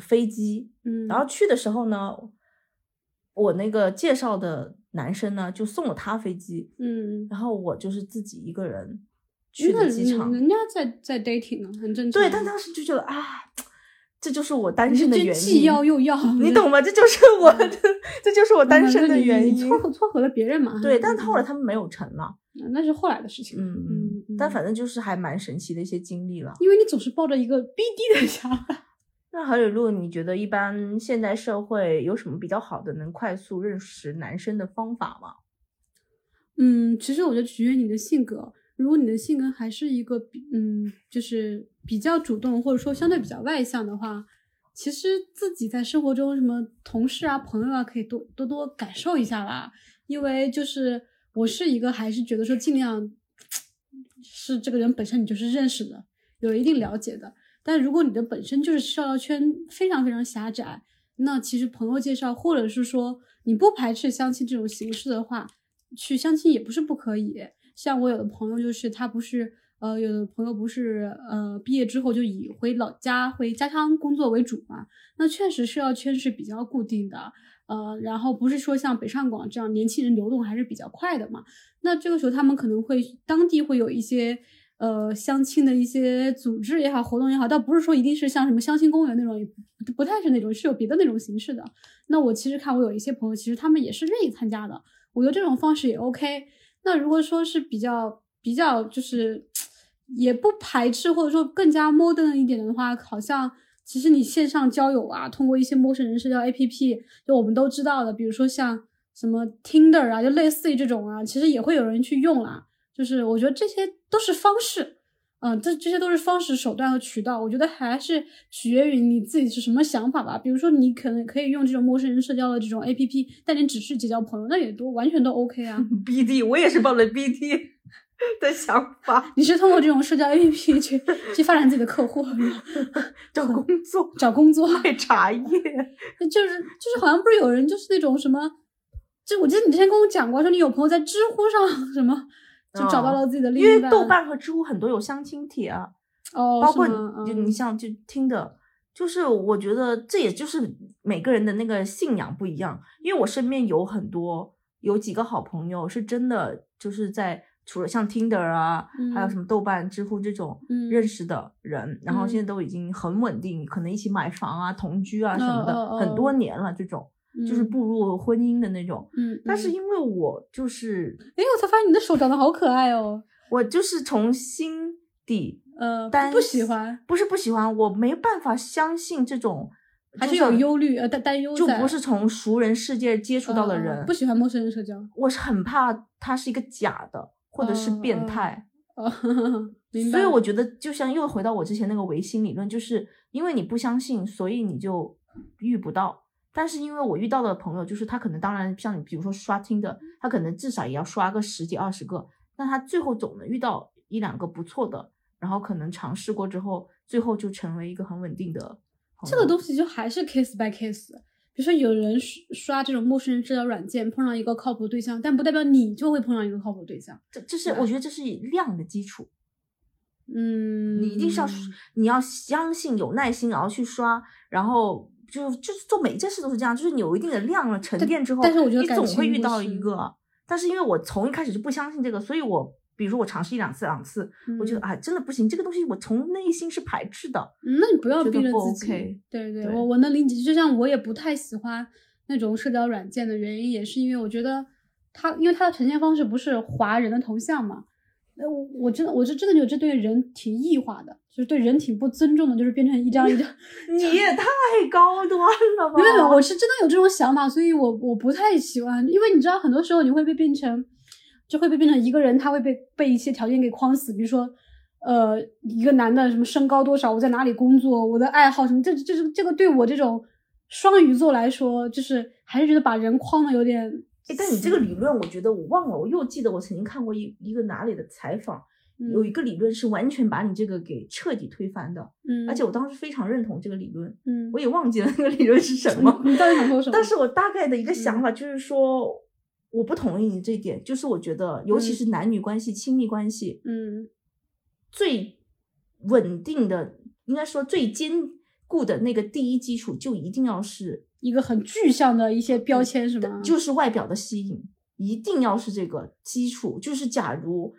飞机。嗯，然后去的时候呢，我那个介绍的男生呢就送了他飞机，嗯，然后我就是自己一个人去那的机场。人家在在 dating 呢，很正常。对，但当时就觉得啊，这就是我单身的原因既因。要又要，你懂吗？这就是我的，这就是我单身的原因。撮合撮合了别人嘛？对，但后来嗯他们没有成了。那是后来的事情。嗯嗯嗯但反正就是还蛮神奇的一些经历了。因为你总是抱着一个 BD 的想法。[LAUGHS] 那郝雨露，你觉得一般现代社会有什么比较好的能快速认识男生的方法吗？嗯，其实我觉得取决于你的性格。如果你的性格还是一个比嗯，就是比较主动，或者说相对比较外向的话，其实自己在生活中什么同事啊、朋友啊，可以多多多感受一下啦。因为就是我是一个还是觉得说尽量是这个人本身你就是认识的，有一定了解的。但如果你的本身就是社交圈非常非常狭窄，那其实朋友介绍，或者是说你不排斥相亲这种形式的话，去相亲也不是不可以。像我有的朋友就是他不是呃，有的朋友不是呃毕业之后就以回老家回家乡工作为主嘛，那确实社交圈是比较固定的。呃，然后不是说像北上广这样年轻人流动还是比较快的嘛，那这个时候他们可能会当地会有一些。呃，相亲的一些组织也好，活动也好，倒不是说一定是像什么相亲公园那种，也不太是那种，是有别的那种形式的。那我其实看我有一些朋友，其实他们也是愿意参加的，我觉得这种方式也 OK。那如果说是比较比较就是 [TSK] 也不排斥，或者说更加 modern 一点的话，好像其实你线上交友啊，通过一些陌生人社交 APP，就我们都知道的，比如说像什么 Tinder 啊，就类似于这种啊，其实也会有人去用啦。就是我觉得这些都是方式，嗯，这这些都是方式、手段和渠道，我觉得还是取决于你自己是什么想法吧。比如说，你可能可以用这种陌生人社交的这种 A P P，但你只是结交朋友，那也都完全都 OK 啊。[LAUGHS] BD，我也是抱着 BD [LAUGHS] 的想法，[LAUGHS] 你是通过这种社交 A P P 去去发展自己的客户，找工作、找工作，卖茶叶。就是就是好像不是有人就是那种什么，就我记得你之前跟我讲过，说你有朋友在知乎上什么就找到了自己的另因为，豆瓣和知乎很多有相亲帖啊，哦，包括你你像就听的，就是我觉得这也就是每个人的那个信仰不一样。因为我身边有很多有几个好朋友是真的就是在除了像 Tinder 啊，还有嗯什么豆瓣、知乎这种嗯认识的人，然后现在嗯都已经很稳定，可能一起买房啊、同居啊什么的，哦哦很多哦年了这种。就是嗯步入婚姻的那种，嗯，嗯但是因为我就是哎，我才发现你的手长得好可爱哦。我就是从心底呃，担不喜欢，不是不喜欢，我没办法相信这种，还是有忧虑呃担担忧，就不是从熟人世界接触到的呃人，不喜欢陌生人社交。我是很怕他是一个假的，或者是变态。哦，[LAUGHS] 明白。所以我觉得，就像又回到我之前那个唯心理论，就是因为你不相信，所以你就遇不到。但是因为我遇到的朋友，就是他可能当然像你，比如说刷听的，他可能至少也要刷个十几二十个，但他最后总能遇到一两个不错的，然后可能尝试过之后，最后就成为一个很稳定的。这个东西就还是 case by case。比如说，有人刷刷这种陌生人社交软件，碰上一个靠谱对象，但不代表你就会碰上一个靠谱对象。这这是我觉得这是以量的基础。嗯，你一定是要，你要相信有耐心，然后去刷，然后就就是做每一件事都是这样，就是你有一定的量了沉淀之后，但是我觉得你总会遇到一个。但是因为我从一开始就不相信这个，所以我比如说我尝试一两次两次，我觉得嗯啊真的不行，这个东西我从内心是排斥的。嗯那你不要逼着自己。OK 对对，对我我能理解。就像我也不太喜欢那种社交软件的原因，也是因为我觉得它，因为它的呈现方式不是划人的头像嘛。呃，我我真的，我是真的觉得这对人挺异化的，就是对人挺不尊重的，就是变成一张一张。[LAUGHS] 你也太高端了吧！没有没有，我是真的有这种想法，所以我我不太喜欢，因为你知道，很多时候你会被变成，就会被变成一个人，他会被被一些条件给框死，比如说，呃，一个男的什么身高多少，我在哪里工作，我的爱好什么，这这这这个对我这种双鱼座来说，就是还是觉得把人框的有点哎，但你这个理论，我觉得我忘了，我又记得我曾经看过一一个哪里的采访，有一个理论是完全把你这个给彻底推翻的，嗯，而且我当时非常认同这个理论，嗯，我也忘记了那个理论是什 [LAUGHS] 么。你你到底想说什么？但是我大概的一个想？嗯。法就是说，我不同意你这一点，就是我觉得，尤其嗯。是男女关系、亲密关系，嗯。最稳定的，应该说最坚固的那个第一基础，就一定要是一个很具象的一些标签是吗？就是外表的吸引，一定要是这个基础。就是假如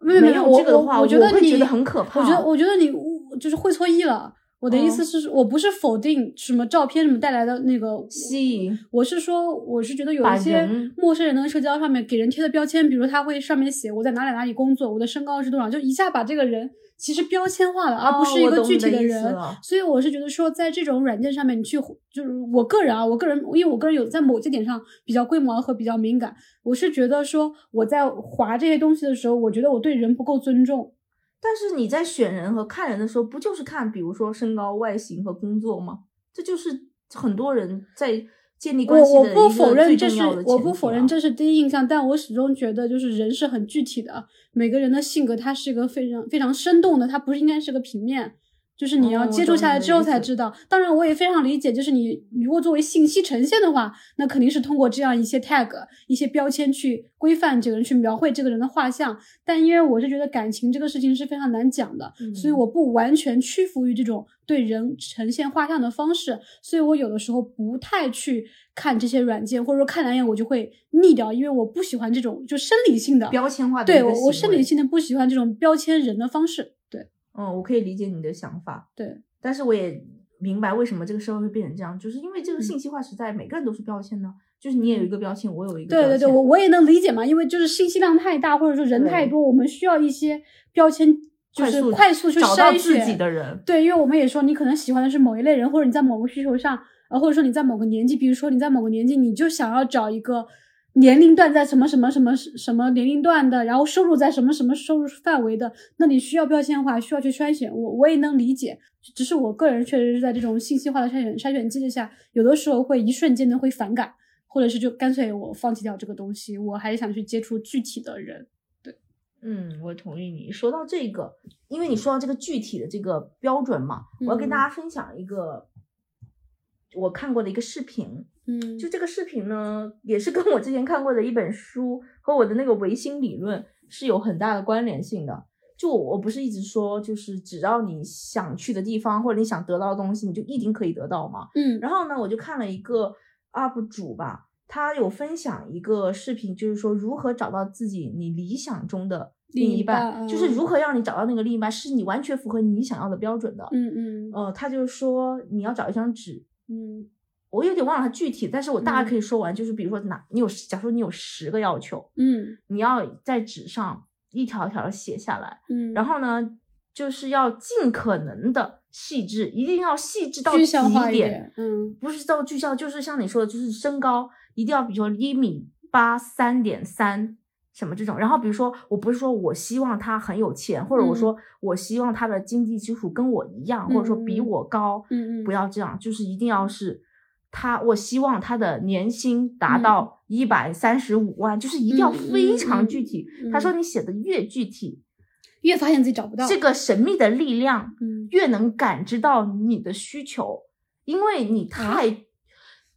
没有这个的话，我我觉得你会觉得很可怕。我觉得我觉得你就是会错意了。我的意思嗯是，我不是否定什么照片什么带来的那个吸引，我是说，我是觉得有一些陌生人的社交上面给人贴的标签，比如他会上面写我在哪里哪里工作，我的身高是多少，就一下把这个人其实标签化了，而不哦是一个具体的人。所以我是觉得说，在这种软件上面，你去就是我个人啊，我个人因为我个人有在某些点上比较龟毛和比较敏感，我是觉得说我在划这些东西的时候，我觉得我对人不够尊重。但是你在选人和看人的时候，不就是看比如说身高、外形和工作吗？这就是很多人在建立关系我我不的一个最否认这是重要的我不否认这是第一印象，但我始终觉得就是人是很具体的，每个人的性格它是一个非常非常生动的，它不是应该是个平面。就是你要哦接触下来之后才知道。当然，我也非常理解，就是你如果作为信息呈现的话，那肯定是通过这样一些 tag、一些标签去规范这个人，去描绘这个人的画像。但因为我是觉得感情这个事情是非常难讲的，所以嗯我不完全屈服于这种对人呈现画像的方式，所以我有的时候不太去看这些软件，或者说看两眼我就会腻掉，因为我不喜欢这种就生理性的标签化的对我我生理性的不喜欢这种标签人的方式。对嗯，我可以理解你的想法，对，但是我也明白为什么这个社会会变成这样，就是因为这个嗯信息化时代，每个人都是标签呢，就是你也有一个标签，我有一个对对对，我我也能理解嘛，因为就是信息量太大，或者说人太多，我们需要一些标签，就是快速去找到筛自己选。的人，对，因为我们也说，你可能喜欢的是某一类人，或者你在某个需求上，呃，或者说你在某个年纪，比如说你在某个年纪，你就想要找一个，年龄段在什么什么什么什么年龄段的，然后收入在什么什么收入范围的，那你需要标签化，需要去筛选。我我也能理解，只是我个人确实是在这种信息化的筛选筛选机制下，有的时候会一瞬间的会反感，或者是就干脆我放弃掉这个东西，我还是想去接触具体的人。对嗯，我同意你说到这个，因为你说到这个具体的这个标准嘛，我要跟大嗯家分享一个我看过的一个视频。嗯，就这个视频呢，也是跟我之前看过的一本书和我的那个唯心理论是有很大的关联性的。就我我不是一直说，就是只要你想去的地方或者你想得到的东西，你就一定可以得到嘛？嗯然后呢，我就看了一个 UP 主吧，他有分享一个视频，就是说如何找到自己你理想中的另另一一半，就是嗯如何让你找到那个另一半是你完全符合你想要的标准的。嗯嗯呃，他就是说你要找一张纸，嗯我有点忘了他具体，但是我大概嗯。可以说完，就是比如说哪你有，假如说你有十个要求，嗯。你要在纸上一条一条的写下来，嗯，然后呢，就是要尽可能的细致，一定要细致到极点，点，嗯。不是到具象，就是像你说的，就是身高一定要，比如说一米八三点三什么这种。然后比如说，我不是说我希望他很有钱，或者我嗯。说我希望他的经济基础跟我一样，或者说比嗯。我高，嗯嗯。不要这样，就是一定要是他，我希望他的年薪达嗯。到一百三十五万，就是一定要嗯非常具体。他说嗯你写的越具体，越发现自己找不到这个神秘的力量嗯。越能感知到你的需求，因为你啊？太、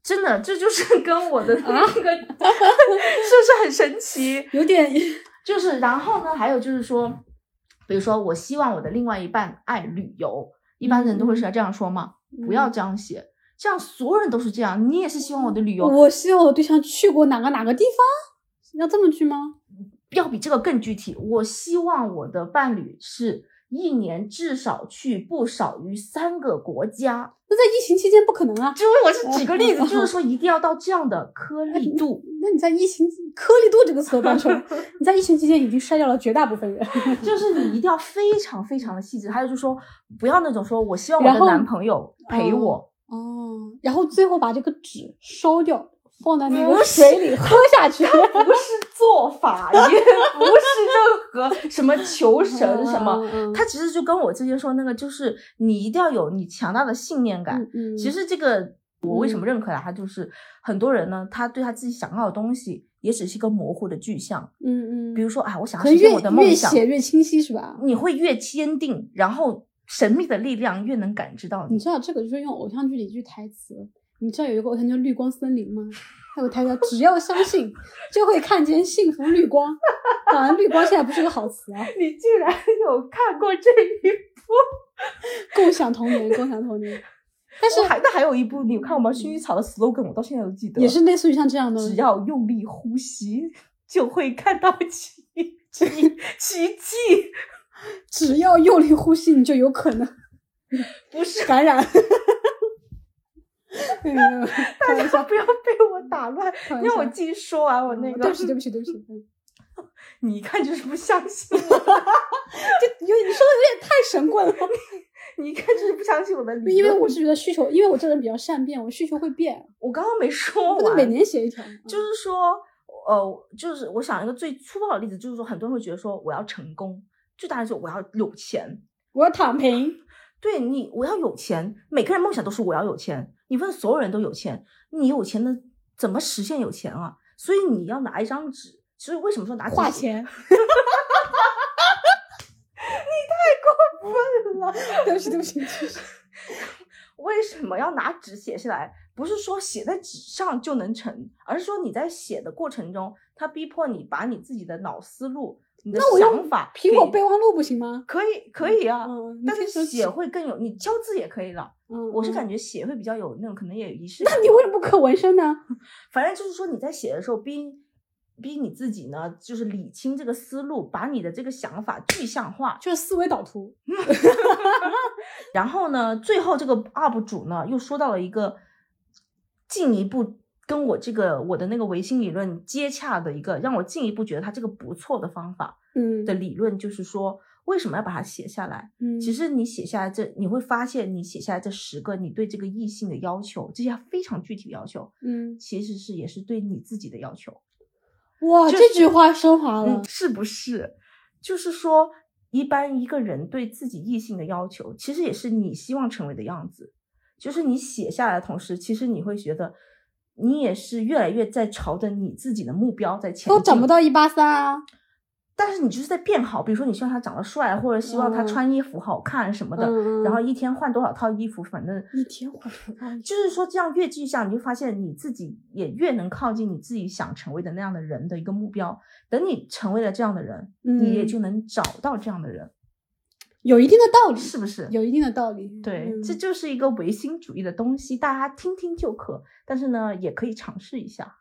真的，这就是 [LAUGHS] 跟我的那啊个、是不是很神奇？有点？[LAUGHS] 就是然后呢，还有就是说，比如说我希望我的另外一半爱旅游，一般人都会是这样说嘛，不要嗯。这样写，这样所有人都是这样，你也是希望我的旅游我希望我对象去过哪个哪个地方，要这么去吗？要比这个更具体。我希望我的伴侣是一年至少去不少于三个国家。那在疫情期间不可能啊。就是我是举个例子，[LAUGHS] 就是说一定要到这样的颗粒度，那你在疫情颗粒度这个词都搬出来，你在疫情期间已经筛掉了绝大部分人。[LAUGHS] 就是你一定要非常非常的细致。还有就是说，不要那种说我希望我的男朋友陪我，哦，然后最后把这个纸烧掉，放在那个水里喝下去。不是做法，也不是任何什么求神什么。他其实就跟我之前说那个，就是你一定要有你强大的信念感。嗯嗯，其实这个我为什么嗯认可他，就是很多人呢，他对他自己想要的东西也只是一个模糊的具象。嗯嗯，比如说，啊，我想要实现我的梦想越想，写越清晰是吧？你会越坚定，然后神秘的力量越能感知到你。你知道这个就是用偶像剧里一句台词，你知道有一个偶像叫《绿光森林》吗？还有台词叫“只要相信，就会看见幸福绿光”。当然，绿光现在不是个好词啊。[LAUGHS] 你竟然有看过这一部？共享童年，共享童年。[LAUGHS] 但是还那还有一部，你有看我们？薰衣草的 slogan 我到现在都记得，也是类似于像这样的，只要用力呼吸，就会看到奇 [LAUGHS] 奇奇迹。只要用力呼吸，你就有可能不是，[LAUGHS] 感染。没有没有，开玩笑，不要被我打乱。让我继续说完我那个。对不起，对不起，对不起。嗯 [LAUGHS] 你一看就是不相信 [LAUGHS] 我，就有你说的有点太神棍了，你一看就是不相信我的理论。因为我是觉得需求，因为我这人比较善变，我需求会变，我刚刚没说完，不能每年写一条。就是说，呃，就是我想一个最粗暴的例子，就是说很多人会觉得说我要成功，最大的就是我要有钱。我要躺平，对你，我要有钱。每个人梦想都是我要有钱。你问所有人都有钱，你有钱的怎么实现有钱啊？所以你要拿一张纸。所以为什么说拿纸写？[LAUGHS] 花钱。问了，[LAUGHS] 对不起，对不起，对不起。为什么要拿纸写下来？不是说写在纸上就能成，而是说你在写的过程中，它逼迫你把你自己的脑思路、你的想法苹果备忘录不行吗？可以可以啊，嗯，但是写会更有，你敲字也可以了。嗯，我是感觉，写会比较有那种，可能也有仪式感。那你为什么不刻纹身呢？反正就是说你在写的时候逼逼你自己呢，就是理清这个思路，把你的这个想法具象化。就是思维导图。[LAUGHS] [LAUGHS] 然后呢，最后这个 UP 主呢又说到了一个进一步跟我这个我的那个唯心理论接洽的一个，让我进一步觉得他这个不错的方法嗯的理论，就是说为什么要把它写下来？嗯，其实你写下来这，你会发现你写下来这十个你对这个异性的要求，这些非常具体的要求，嗯其实是也是对你自己的要求。哇，就是这句话升华了嗯，。是不是？就是说，一般一个人对自己异性的要求，其实也是你希望成为的样子。就是你写下来的同时，其实你会觉得，你也是越来越在朝着你自己的目标在前进。都长不到一八三啊。但是你就是在变好，比如说你希望他长得帅，或者希望他嗯穿衣服好看什么的，然后一天换多少套衣服，反正一天换就是说这样越继续下，你就发现你自己也越能靠近你自己想成为的那样的人的一个目标。等你成为了这样的人，你也嗯就能找到这样的人，有一定的道理，是不是？有一定的道理。对，嗯这就是一个唯心主义的东西，大家听听就可。但是呢，也可以尝试一下。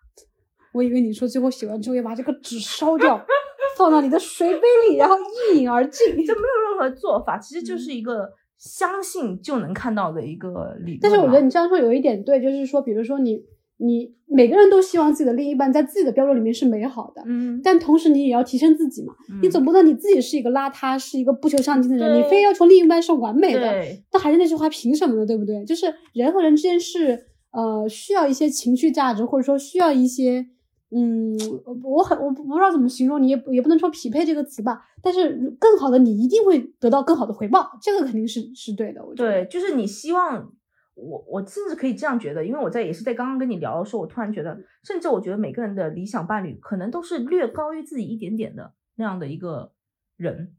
我以为你说最后写完之后要把这个纸烧掉，[LAUGHS] 放到你的水杯里，然后一饮而尽。这没有任何做法，其实就是一个相信就能看到的一个理。但是我觉得你这样说有一点对，就是说，比如说你你每个人都希望自己的另一半在自己的标准里面是美好的，嗯，但同时你也要提升自己嘛。你嗯总不能你自己是一个邋遢，是一个不求上进的人，你非要求另一半是完美的，对那还是那句话，凭什么呢？对不对？就是人和人之间是呃需要一些情绪价值，或者说需要一些嗯，我很我不不知道怎么形容，你也也不能说匹配这个词吧，但是更好的你一定会得到更好的回报，这个肯定是是对的。我觉得对，就是你希望我，我甚至可以这样觉得，因为我在也是在刚刚跟你聊的时候，我突然觉得，甚至我觉得每个人的理想伴侣可能都是略高于自己一点点的那样的一个人，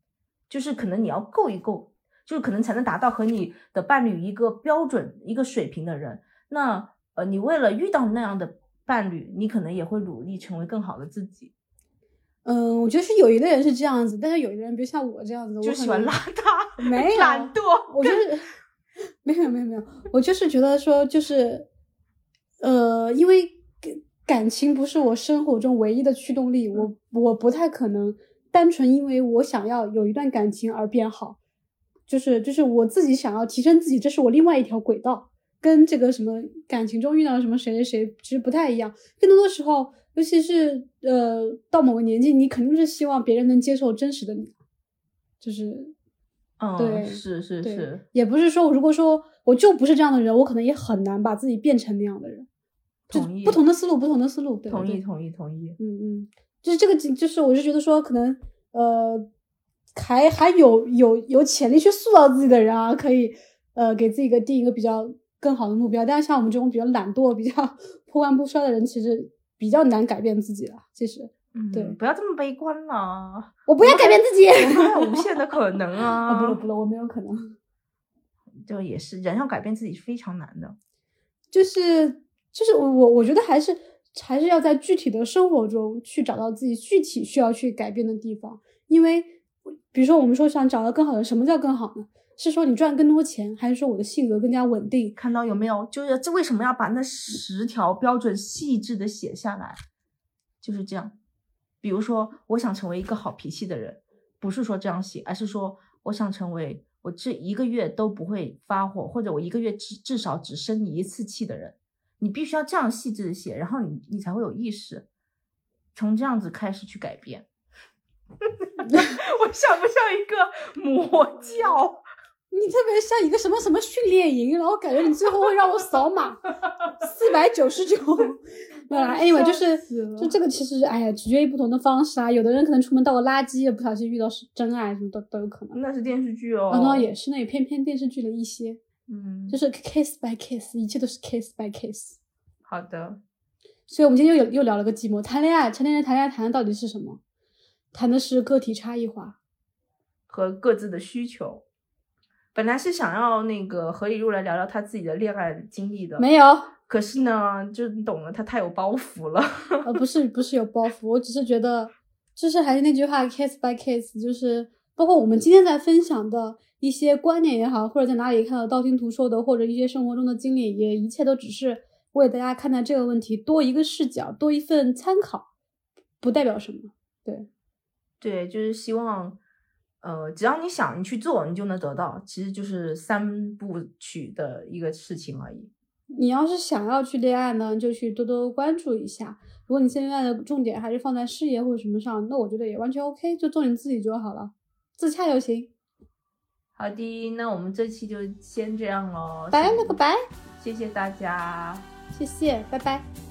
就是可能你要够一够，就是可能才能达到和你的伴侣一个标准一个水平的人。那呃，你为了遇到那样的伴侣，你可能也会努力成为更好的自己，嗯，我觉得是有一个人是这样子，但是有一个人，比如像我这样子，我就喜欢邋遢、没有懒惰。我就是没有没有没有，我就是觉得说就是，呃，因为感情不是我生活中唯一的驱动力，我我不太可能单纯因为我想要有一段感情而变好，就是就是我自己想要提升自己，这是我另外一条轨道，跟这个什么感情中遇到什么谁谁谁其实不太一样，更多的时候，尤其是呃到某个年纪，你肯定是希望别人能接受真实的你，就是嗯，对是是是，也不是说，如果说我就不是这样的人，我可能也很难把自己变成那样的人。就同意不同的思路，不同的思路，对对同意同意同意。嗯嗯，就是这个，就是我就觉得说，可能呃，还还有有有潜力去塑造自己的人啊，可以呃给自己一个定一个比较更好的目标。但是像我们这种比较懒惰、比较 [LAUGHS] 破罐破摔的人，其实比较难改变自己了。其实嗯，对不要这么悲观啦，我不要改变自己，我们还有无限的可能啊，啊！不了不了，我没有可能。就也是人要改变自己是非常难的。就是就是我我我觉得还是还是要在具体的生活中去找到自己具体需要去改变的地方，因为比如说我们说想找到更好的，什么叫更好呢？是说你赚更多钱，还是说我的性格更加稳定？看到有没有？就是这为什么要把那十条标准细致的写下来？就是这样。比如说，我想成为一个好脾气的人，不是说这样写，而是说我想成为我这一个月都不会发火，或者我一个月至至少只生你一次气的人。你必须要这样细致的写，然后你你才会有意识，从这样子开始去改变。[LAUGHS] 我像不像一个魔教？[LAUGHS] 你特别像一个什么什么训练营，然后感觉你最后会让我扫码四百九十九。没有啦，anyway，就是就这个其实哎呀，取决于不同的方式啊。有的人可能出门倒个垃圾，不小心遇到是真爱，什么都都有可能。那是电视剧哦。啊，那也是，那也偏偏电视剧的一些。嗯，就是 case by case，一切都是 case by case。好的。所以我们今天又有又聊了个寂寞，谈恋爱，成年人谈恋爱谈的到底是什么？谈的是个体差异化。和各自的需求。本来是想要那个何以入来聊聊他自己的恋爱经历的，没有，可是呢，就你懂了，他太有包袱了。呃，[LAUGHS] 不是不是有包袱，我只是觉得，就是还是那句话，case by case，就是包括我们今天在分享的一些观念也好，或者在哪里看到道听途说的，或者一些生活中的经历，也一切都只是为大家看待这个问题多一个视角，多一份参考，不代表什么。对，对，就是希望，呃，只要你想，你去做，你就能得到。其实就是三部曲的一个事情而已。你要是想要去恋爱呢，就去多多关注一下。如果你现在的重点还是放在事业或者什么上，那我觉得也完全 OK，就做你自己就好了，自洽就行。好的，那我们这期就先这样喽。拜了个拜，谢谢大家。谢谢，拜拜。